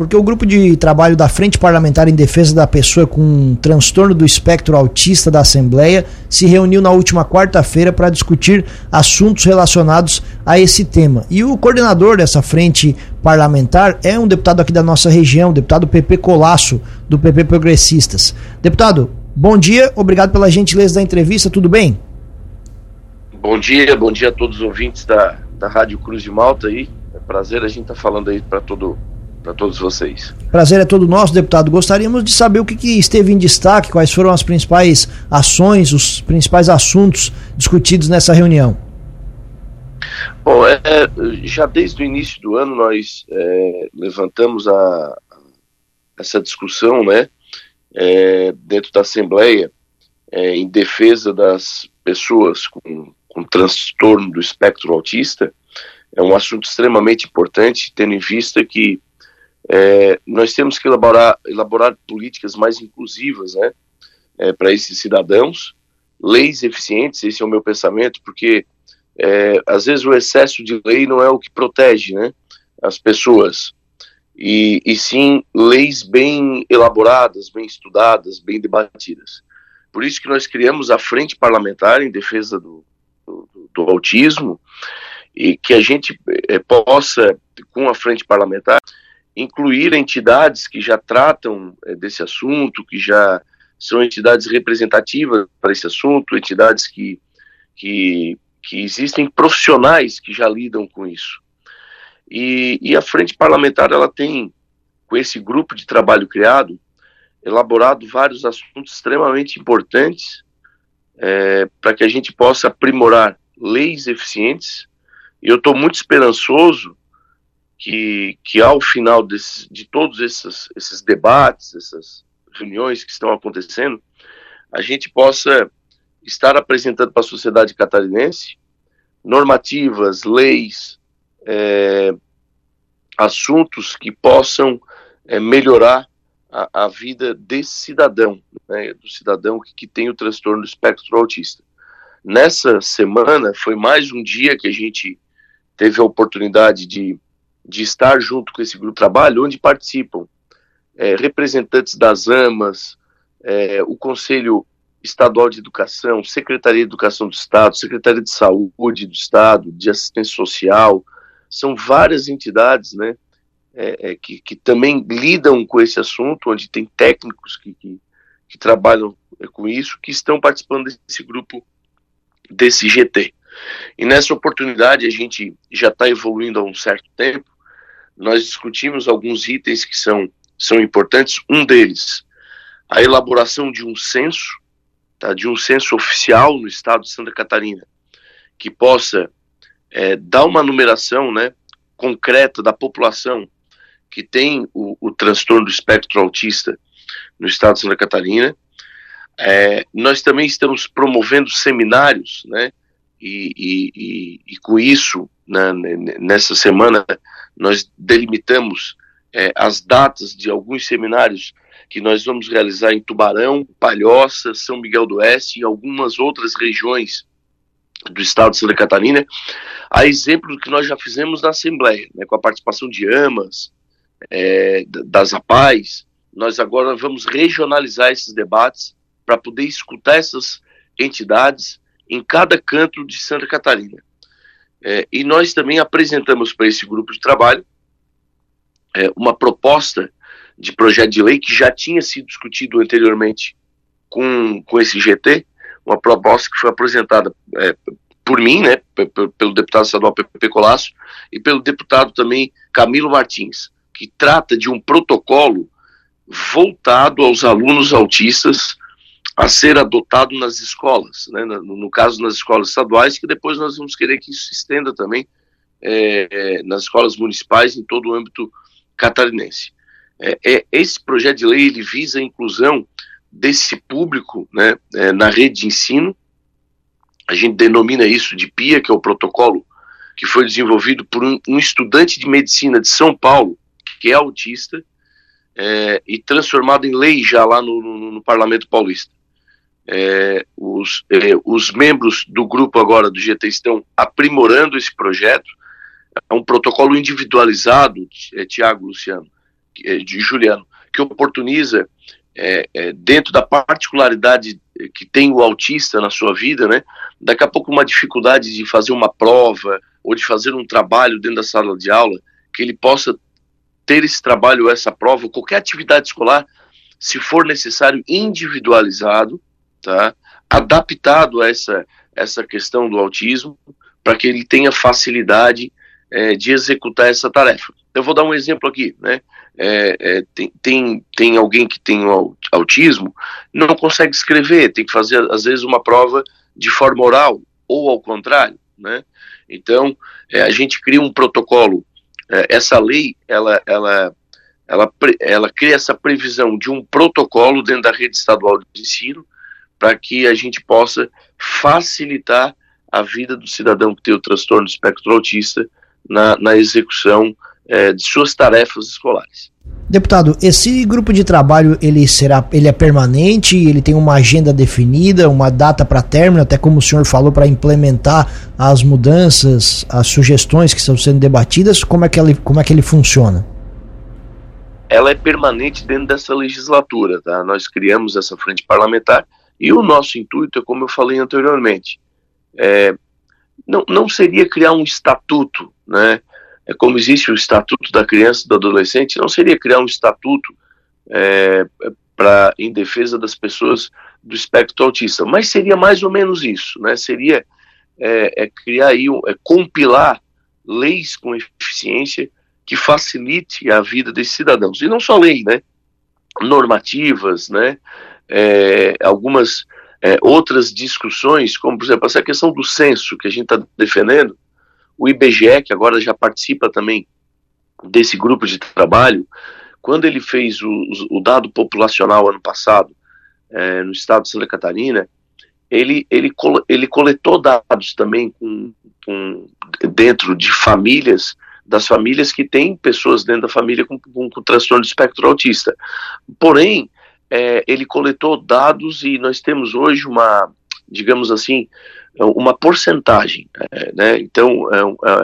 porque o grupo de trabalho da Frente Parlamentar em Defesa da Pessoa com transtorno do espectro autista da Assembleia se reuniu na última quarta-feira para discutir assuntos relacionados a esse tema. E o coordenador dessa frente parlamentar é um deputado aqui da nossa região, o deputado PP Colasso, do PP Progressistas. Deputado, bom dia, obrigado pela gentileza da entrevista, tudo bem? Bom dia, bom dia a todos os ouvintes da, da Rádio Cruz de Malta aí. É prazer a gente estar tá falando aí para todo para todos vocês. Prazer é todo nosso, deputado. Gostaríamos de saber o que, que, esteve em destaque, quais foram as principais ações, os principais assuntos discutidos nessa reunião. Bom, é, já desde o início do ano nós é, levantamos a, essa discussão, né, é, dentro da Assembleia, é, em defesa das pessoas com, com transtorno do espectro autista. É um assunto extremamente importante, tendo em vista que é, nós temos que elaborar, elaborar políticas mais inclusivas né, é, para esses cidadãos, leis eficientes, esse é o meu pensamento, porque é, às vezes o excesso de lei não é o que protege né, as pessoas, e, e sim leis bem elaboradas, bem estudadas, bem debatidas. Por isso que nós criamos a Frente Parlamentar em Defesa do, do, do Autismo, e que a gente é, possa, com a Frente Parlamentar, incluir entidades que já tratam é, desse assunto, que já são entidades representativas para esse assunto, entidades que, que, que existem profissionais que já lidam com isso. E, e a frente parlamentar ela tem, com esse grupo de trabalho criado, elaborado vários assuntos extremamente importantes é, para que a gente possa aprimorar leis eficientes. E eu estou muito esperançoso que, que ao final desse, de todos esses, esses debates, essas reuniões que estão acontecendo, a gente possa estar apresentando para a sociedade catarinense normativas, leis, é, assuntos que possam é, melhorar a, a, vida desse cidadão, né, do cidadão que, que tem o transtorno do espectro autista. Nessa semana foi mais um dia que a gente teve a oportunidade de de estar junto com esse grupo de trabalho, onde participam é, representantes das AMAs, é, o Conselho Estadual de Educação, Secretaria de Educação do Estado, Secretaria de Saúde do Estado, de Assistência Social, são várias entidades né, é, é que, que, também lidam com esse assunto, onde tem técnicos que, que, que trabalham é, com isso, que estão participando desse grupo, desse GT. E nessa oportunidade a gente já está evoluindo há um certo tempo. Nós discutimos alguns itens que são, são importantes. Um deles, a elaboração de um censo, tá, de um censo oficial no estado de Santa Catarina, que possa é, dar uma numeração né, concreta da população que tem o, o transtorno do espectro autista no estado de Santa Catarina. É, nós também estamos promovendo seminários, né, e, e, e, e com isso, né, nessa semana, nós delimitamos é, as datas de alguns seminários que nós vamos realizar em Tubarão, Palhoça, São Miguel do Oeste e algumas outras regiões do estado de Santa Catarina, a exemplo do que nós já fizemos na Assembleia, né, com a participação de AMAS, é, das APAES, nós agora vamos regionalizar esses debates para poder escutar essas entidades em cada canto de Santa Catarina. É, e nós também apresentamos para esse grupo de trabalho é, uma proposta de projeto de lei que já tinha sido discutido anteriormente com, com esse GT, uma proposta que foi apresentada é, por mim, né, pelo deputado estadual Pepe Colasso, e pelo deputado também Camilo Martins, que trata de um protocolo voltado aos alunos autistas a ser adotado nas escolas, né, no, no, caso nas escolas estaduais, que depois nós vamos querer que isso se estenda também é, é, nas escolas municipais em todo o âmbito catarinense. É, é, esse projeto de lei ele visa a inclusão desse público né, é, na rede de ensino. A gente denomina isso de PIA, que é o protocolo que foi desenvolvido por um, um estudante de medicina de São Paulo, que é autista, é, e transformado em lei já lá no, no, no Parlamento Paulista. É, os, é, os membros do grupo agora do GT estão aprimorando esse projeto. É um protocolo individualizado, é, Tiago Luciano, de Juliano, que oportuniza é, é, dentro da particularidade que tem o autista na sua vida, né? Daqui a pouco uma dificuldade de fazer uma prova ou de fazer um trabalho dentro da sala de aula, que ele possa ter esse trabalho, essa prova, qualquer atividade escolar, se for necessário, individualizado, tá? Adaptado a essa essa questão do autismo, para que ele tenha facilidade é, de executar essa tarefa. Eu vou dar um exemplo aqui, né? É, é, tem, tem, tem alguém que tem autismo, não consegue escrever, tem que fazer, às vezes, uma prova de forma oral, ou ao contrário, né? Então, é, a gente cria um protocolo, é, essa lei, ela, ela, ela, ela cria essa previsão de um protocolo dentro da rede estadual de ensino, para que a gente possa facilitar a vida do cidadão que tem o transtorno do espectro autista na, na execução é, de suas tarefas escolares. Deputado, esse grupo de trabalho ele será, ele é permanente, ele tem uma agenda definida, uma data para término, até como o senhor falou, para implementar as mudanças, as sugestões que estão sendo debatidas. Como é que ele, como é que ele funciona? Ela é permanente dentro dessa legislatura, tá? Nós criamos essa frente parlamentar e o nosso intuito é, como eu falei anteriormente, é, não, não seria criar um estatuto, né? É como existe o estatuto da criança e do adolescente, não seria criar um estatuto é, para em defesa das pessoas do espectro autista, mas seria mais ou menos isso, né? Seria é, é criar aí, é compilar leis com eficiência que facilite a vida desses cidadãos e não só lei, né? Normativas, né? É, algumas é, outras discussões, como por exemplo essa questão do censo que a gente está defendendo, o IBGE, que agora já participa também desse grupo de trabalho, quando ele fez o, o dado populacional ano passado é, no estado de Santa Catarina, ele, ele, ele coletou dados também com, com, dentro de famílias, das famílias que têm pessoas dentro da família com, com, com transtorno de espectro autista. Porém, é, ele coletou dados e nós temos hoje uma, digamos assim, uma porcentagem, é, né? Então é,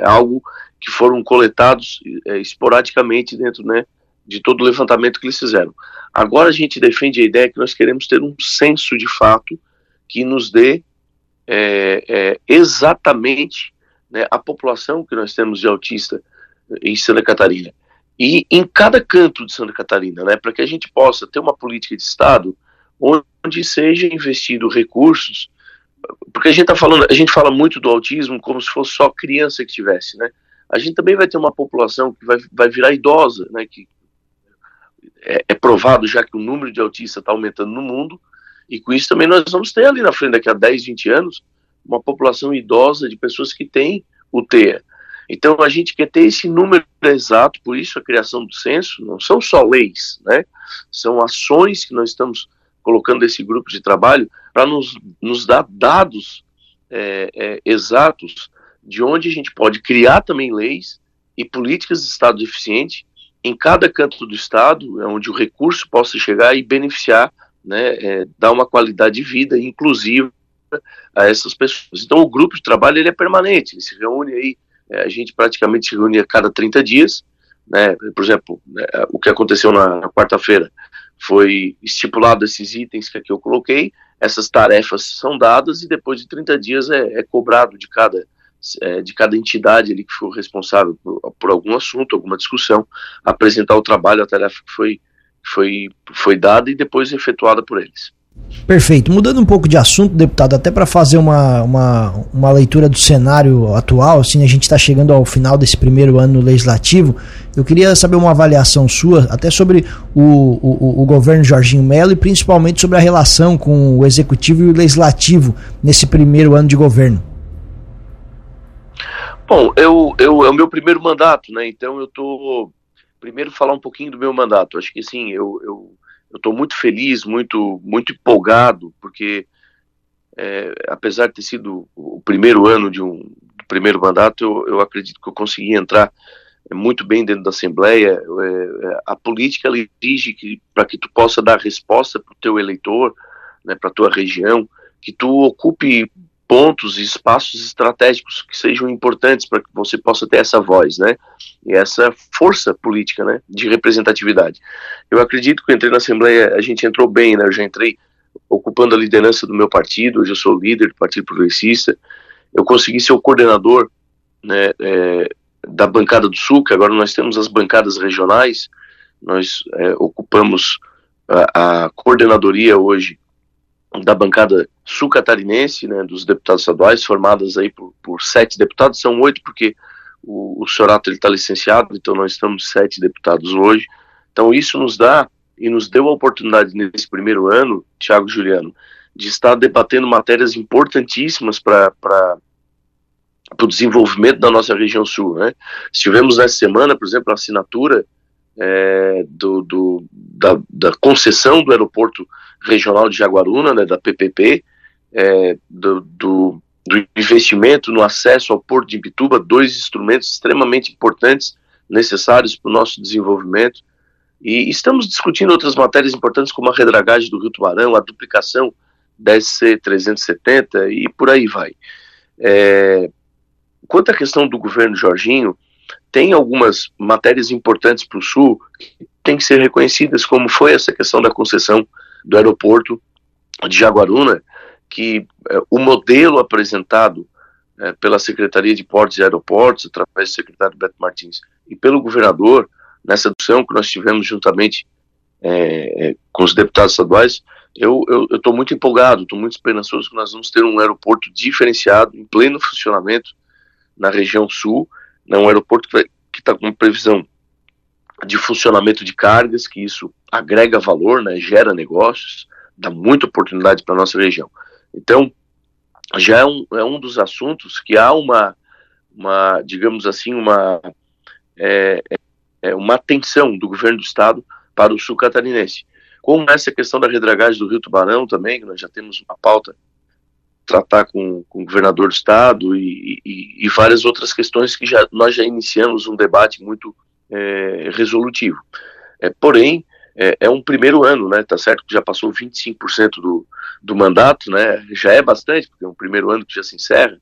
é, algo que foram coletados é, esporadicamente dentro, né, de todo o levantamento que eles fizeram. Agora a gente defende a ideia que nós queremos ter um censo de fato que nos dê é, é, exatamente né, a população que nós temos de autista em Santa Catarina e em cada canto de Santa Catarina, né, para que a gente possa ter uma política de Estado onde seja investido recursos, porque a gente tá falando, a gente fala muito do autismo como se fosse só criança que tivesse, né? A gente também vai ter uma população que vai, vai virar idosa, né? Que é, é provado já que o número de autistas está aumentando no mundo, e com isso também nós vamos ter ali na frente, daqui a 10, 20 anos, uma população idosa de pessoas que têm o TEA. Então a gente quer ter esse número exato, por isso a criação do censo não são só leis, né? São ações que nós estamos colocando esse grupo de trabalho para nos, nos dar dados é, é, exatos de onde a gente pode criar também leis e políticas de Estado eficiente em cada canto do Estado, onde o recurso possa chegar e beneficiar, né, é, dar uma qualidade de vida inclusiva a essas pessoas. Então o grupo de trabalho ele é permanente, ele se reúne aí é, a gente praticamente se reúne a cada 30 dias, né? Por exemplo, né, o que aconteceu na, na quarta-feira foi estipulado esses itens que aqui eu coloquei, essas tarefas são dadas e depois de 30 dias é, é cobrado de cada é, de cada entidade ali que for responsável por, por, algum assunto, alguma discussão, apresentar o trabalho, a tarefa que foi, foi, foi dada e depois efetuada por eles. Perfeito. Mudando um pouco de assunto, deputado, até para fazer uma, uma, uma leitura do cenário atual, assim, a gente está chegando ao final desse primeiro ano legislativo. Eu queria saber uma avaliação sua, até sobre o, o, o governo Jorginho Melo e principalmente sobre a relação com o executivo e o legislativo nesse primeiro ano de governo. Bom, eu, eu, é o meu primeiro mandato, né? Então eu tô primeiro falar um pouquinho do meu mandato. Acho que sim, eu, eu eu estou muito feliz, muito, muito empolgado, porque é, apesar de ter sido o primeiro ano de um primeiro mandato, eu, eu acredito que eu consegui entrar muito bem dentro da Assembleia. É, é a política ela exige que para que tu possa dar resposta para o teu eleitor, né, para tua região, que tu ocupe pontos e espaços estratégicos que sejam importantes para que você possa ter essa voz, né? E essa força política, né? De representatividade. Eu acredito que eu entrei na Assembleia, a gente entrou bem, né? Eu já entrei ocupando a liderança do meu partido, hoje eu sou líder do Partido Progressista. Eu consegui ser o coordenador, né? É, da bancada do Sul, que agora nós temos as bancadas regionais. Nós é, ocupamos a, a coordenadoria hoje da bancada sul-catarinense, né, dos deputados estaduais, formadas aí por, por sete deputados, são oito porque o, o Sorato está licenciado, então nós estamos sete deputados hoje. Então isso nos dá e nos deu a oportunidade nesse primeiro ano, Tiago Juliano, de estar debatendo matérias importantíssimas para o desenvolvimento da nossa região sul. Né? Estivemos nessa semana, por exemplo, a assinatura é, do, do da, da, concessão do aeroporto regional de Jaguaruna, né, da PPP, é, do, do, do, investimento no acesso ao porto de Ibituba, dois instrumentos extremamente importantes, necessários para o nosso desenvolvimento. E estamos discutindo outras matérias importantes, como a redragagem do Rio Tubarão, a duplicação da SC 370 e por aí vai. É, quanto à questão do governo Jorginho, tem algumas matérias importantes para o Sul que têm que ser reconhecidas, como foi essa questão da concessão do aeroporto de Jaguaruna, que é, o modelo apresentado é, pela Secretaria de Portos e Aeroportos, através do secretário Beto Martins, e pelo governador, nessa discussão que nós tivemos juntamente é com os deputados estaduais, eu estou muito empolgado, estou muito esperançoso que nós vamos ter um aeroporto diferenciado, em pleno funcionamento na região sul, né, um aeroporto que está com previsão de funcionamento de cargas, que isso agrega valor, né, gera negócios, dá muita oportunidade para a nossa região. Então, já é um, é um dos assuntos que há uma, uma digamos assim, uma, é, é, é uma atenção do governo do estado para o sul catarinense. Como essa questão da redragagem do Rio Tubarão também, nós já temos uma pauta tratar com, com o governador do estado e, e, e, várias outras questões que já, nós já iniciamos um debate muito é, resolutivo. É, porém, é, é, um primeiro ano, né? Tá certo que já passou 25% do, do mandato, né? Já é bastante, porque é um primeiro ano que já se encerra.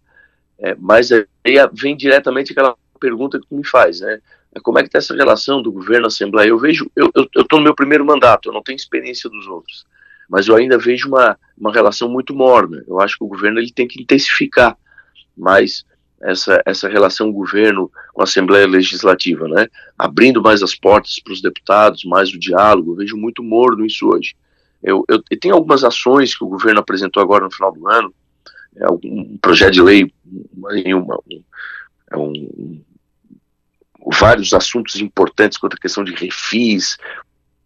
É, mas aí vem diretamente aquela pergunta que tu me faz, né? É, como é que está essa relação do governo Assembleia? Eu vejo, eu estou no meu primeiro mandato, eu não tenho experiência dos outros mas eu ainda vejo uma, uma relação muito morna. Eu acho que o governo ele tem que intensificar mais essa, essa relação governo com a Assembleia Legislativa, né? Abrindo mais as portas para os deputados, mais o diálogo. Eu vejo muito morno isso hoje. Eu, eu, eu algumas ações que o governo apresentou agora no final do ano, é um projeto de lei, uma, uma, um, é um, vários assuntos importantes quanto à questão de refis,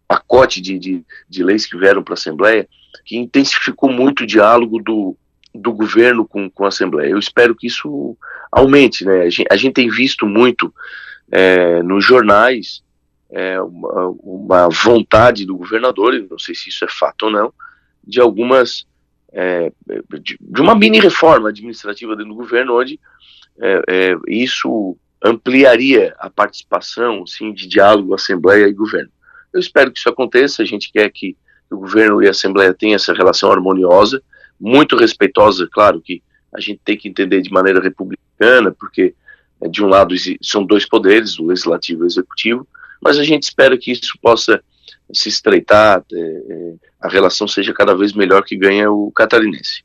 pacote de, de, de leis que vieram para a Assembleia, que intensificou muito o diálogo do, do governo com, com a Assembleia. Eu espero que isso aumente. Né? A, gente, a gente tem visto muito é, nos jornais é, uma, uma, vontade do governador, não sei se isso é fato ou não, de algumas. É, de, de, uma mini reforma administrativa dentro do governo, onde é, é, isso ampliaria a participação sim, de diálogo Assembleia e governo. Eu espero que isso aconteça. A gente quer que o governo e a Assembleia tenham essa relação harmoniosa, muito respeitosa, claro que a gente tem que entender de maneira republicana, porque é, de um lado são dois poderes, o legislativo e o executivo, mas a gente espera que isso possa se estreitar, é, é, a relação seja cada vez melhor que ganha o catarinense.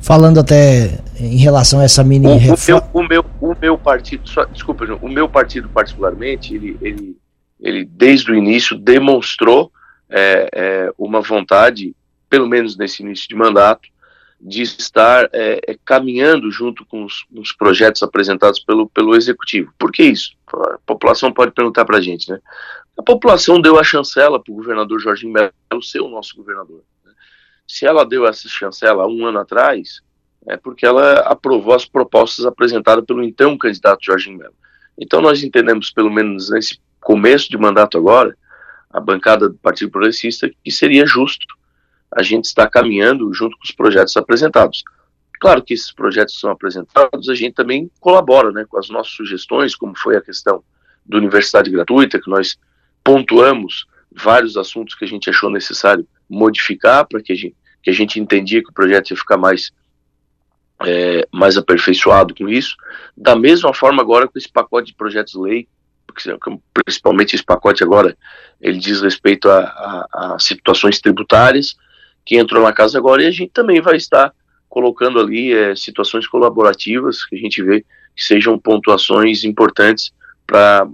Falando até em relação a essa mini o, reforma... o, meu, o, meu, o meu partido, só, desculpa, o meu partido particularmente, ele, ele ele desde o início demonstrou é, é, uma vontade, pelo menos nesse início de mandato, de estar é, é caminhando junto com os, os, projetos apresentados pelo, pelo executivo. Por que isso? A população pode perguntar para a gente, né? A população deu a chancela para o governador Jorginho Melo ser o nosso governador. Né? Se ela deu essa chancela um ano atrás, é porque ela aprovou as propostas apresentadas pelo então candidato Jorginho Melo. Então nós entendemos, pelo menos nesse começo de mandato agora, a bancada do Partido Progressista, que seria justo a gente estar caminhando junto com os projetos apresentados. Claro que esses projetos são apresentados, a gente também colabora né, com as nossas sugestões, como foi a questão da universidade gratuita, que nós pontuamos vários assuntos que a gente achou necessário modificar para que a gente, que a gente entendia que o projeto ia ficar mais é, mais aperfeiçoado com isso. Da mesma forma agora com esse pacote de projetos de lei, principalmente esse pacote agora, ele diz respeito a, a, a situações tributárias, que entrou na casa agora, e a gente também vai estar colocando ali é, situações colaborativas que a gente vê que sejam pontuações importantes para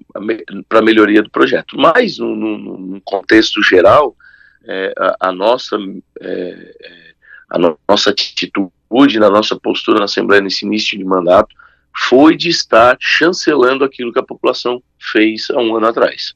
a melhoria do projeto. Mas, no, no, no contexto geral, é, a, a, nossa, é, é a no, nossa atitude, na nossa postura na Assembleia nesse início de mandato, foi de estar chancelando aquilo que a população fez há um ano atrás.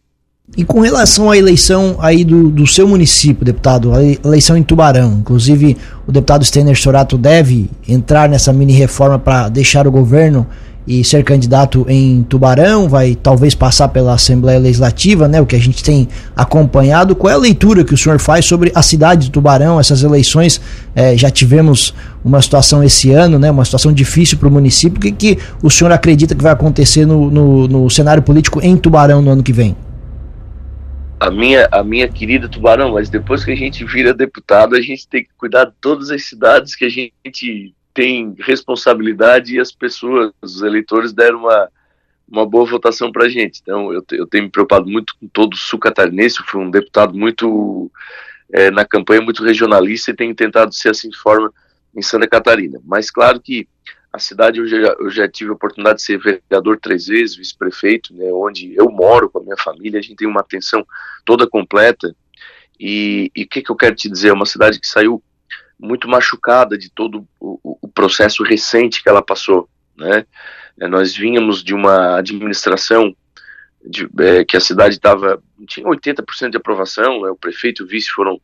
E com relação à eleição aí do, do seu município, deputado, a eleição em Tubarão, inclusive o deputado Stener Sorato deve entrar nessa mini reforma para deixar o governo e ser candidato em Tubarão, vai talvez passar pela Assembleia Legislativa, né, o que a gente tem acompanhado. Qual é a leitura que o senhor faz sobre a cidade de Tubarão, essas eleições? É, já tivemos uma situação esse ano, né, uma situação difícil para o município. O que, que o senhor acredita que vai acontecer no, no, no cenário político em Tubarão no ano que vem? A minha, a minha querida Tubarão, mas depois que a gente vira deputado, a gente tem que cuidar de todas as cidades que a gente tem responsabilidade e as pessoas, os eleitores deram uma, uma boa votação para a gente. Então, eu, eu tenho me preocupado muito com todo o sul catarinense, eu fui um deputado muito, é, na campanha, muito regionalista e tenho tentado ser assim de forma em Santa Catarina. Mas, claro que a cidade, eu já, eu já tive a oportunidade de ser vereador três vezes, vice-prefeito, né, onde eu moro com a minha família, a gente tem uma atenção toda completa. E o que, que eu quero te dizer? É uma cidade que saiu muito machucada de todo o, o processo recente que ela passou, né? É, nós vínhamos de uma administração de, é, que a cidade estava tinha 80% de aprovação, né? o prefeito e o vice foram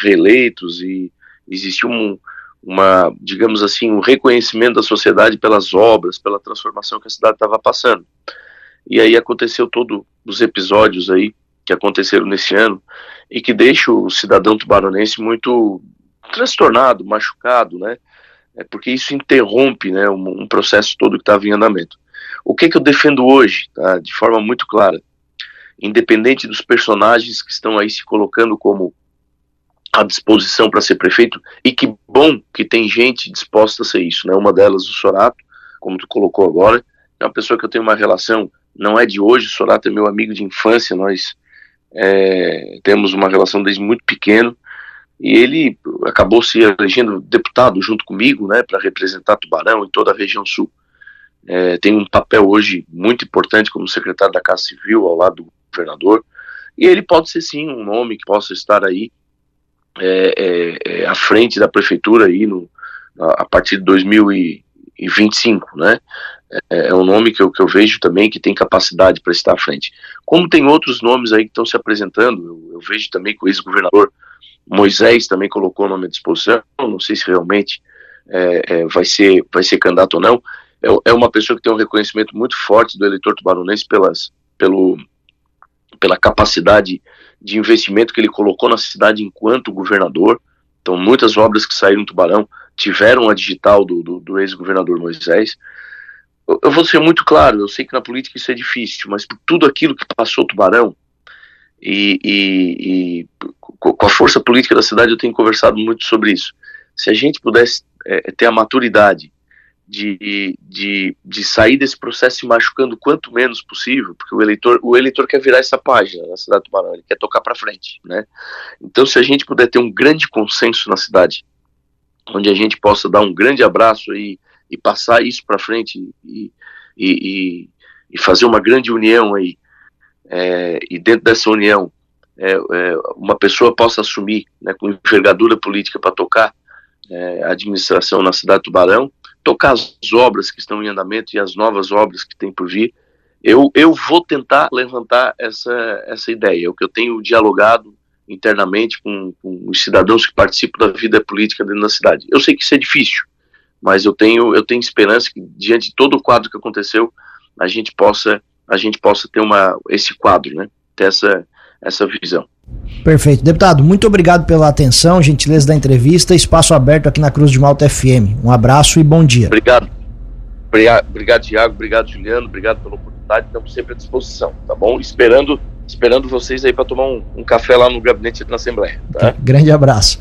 reeleitos e existiu um, uma, digamos assim, um reconhecimento da sociedade pelas obras, pela transformação que a cidade estava passando. E aí aconteceu todos os episódios aí que aconteceram nesse ano e que deixa o cidadão tubaronense muito transtornado, machucado, né? É porque isso interrompe, né, um, um processo todo que estava em andamento. O que que eu defendo hoje, tá? De forma muito clara, independente dos personagens que estão aí se colocando como à disposição para ser prefeito, e que bom que tem gente disposta a ser isso, né? Uma delas, o Sorato, como tu colocou agora, é uma pessoa que eu tenho uma relação, não é de hoje, o Sorato é meu amigo de infância, nós é, temos uma relação desde muito pequeno, e ele acabou se elegendo deputado junto comigo, né, para representar Tubarão e toda a região sul. É, tem um papel hoje muito importante como secretário da Casa Civil ao lado do governador, e ele pode ser sim um nome que possa estar aí é, é, é à frente da prefeitura aí no, a, a partir de 2025, né? É, é, um nome que eu, que eu vejo também que tem capacidade para estar à frente. Como tem outros nomes aí que estão se apresentando, eu, eu vejo também que o ex-governador Moisés também colocou o nome à disposição, não sei se realmente é, é, vai, ser, vai ser candidato ou não. É, é, uma pessoa que tem um reconhecimento muito forte do eleitor tubaronense pelas, pelo, pela capacidade de investimento que ele colocou na cidade enquanto governador. Então, muitas obras que saíram do Tubarão tiveram a digital do, do, do ex-governador Moisés. Eu, eu, vou ser muito claro, eu sei que na política isso é difícil, mas por tudo aquilo que passou Tubarão, e, e, e, com a força política da cidade eu tenho conversado muito sobre isso. Se a gente pudesse é, ter a maturidade de, de, de sair desse processo se machucando quanto menos possível, porque o eleitor, o eleitor quer virar essa página na cidade do Tubarão, ele quer tocar para frente, né? Então, se a gente puder ter um grande consenso na cidade, onde a gente possa dar um grande abraço e, e passar isso para frente e, e, e, fazer uma grande união aí é, e dentro dessa união é, é, uma pessoa possa assumir né, com envergadura política para tocar é, a administração na cidade do Tubarão, tocar as obras que estão em andamento e as novas obras que tem por vir, eu, eu vou tentar levantar essa, essa ideia, o que eu tenho dialogado internamente com, com, os cidadãos que participam da vida política dentro da cidade. Eu sei que isso é difícil, mas eu tenho, eu tenho esperança que, diante de todo o quadro que aconteceu, a gente possa a gente possa ter uma, esse quadro, né? ter essa, essa visão. Perfeito. Deputado, muito obrigado pela atenção, gentileza da entrevista. Espaço aberto aqui na Cruz de Malta FM. Um abraço e bom dia. Obrigado. Obrigado, Tiago. Obrigado, Juliano. Obrigado pela oportunidade. Estamos sempre à disposição, tá bom? Esperando, esperando vocês aí para tomar um, um, café lá no gabinete da Assembleia. Tá? Grande abraço.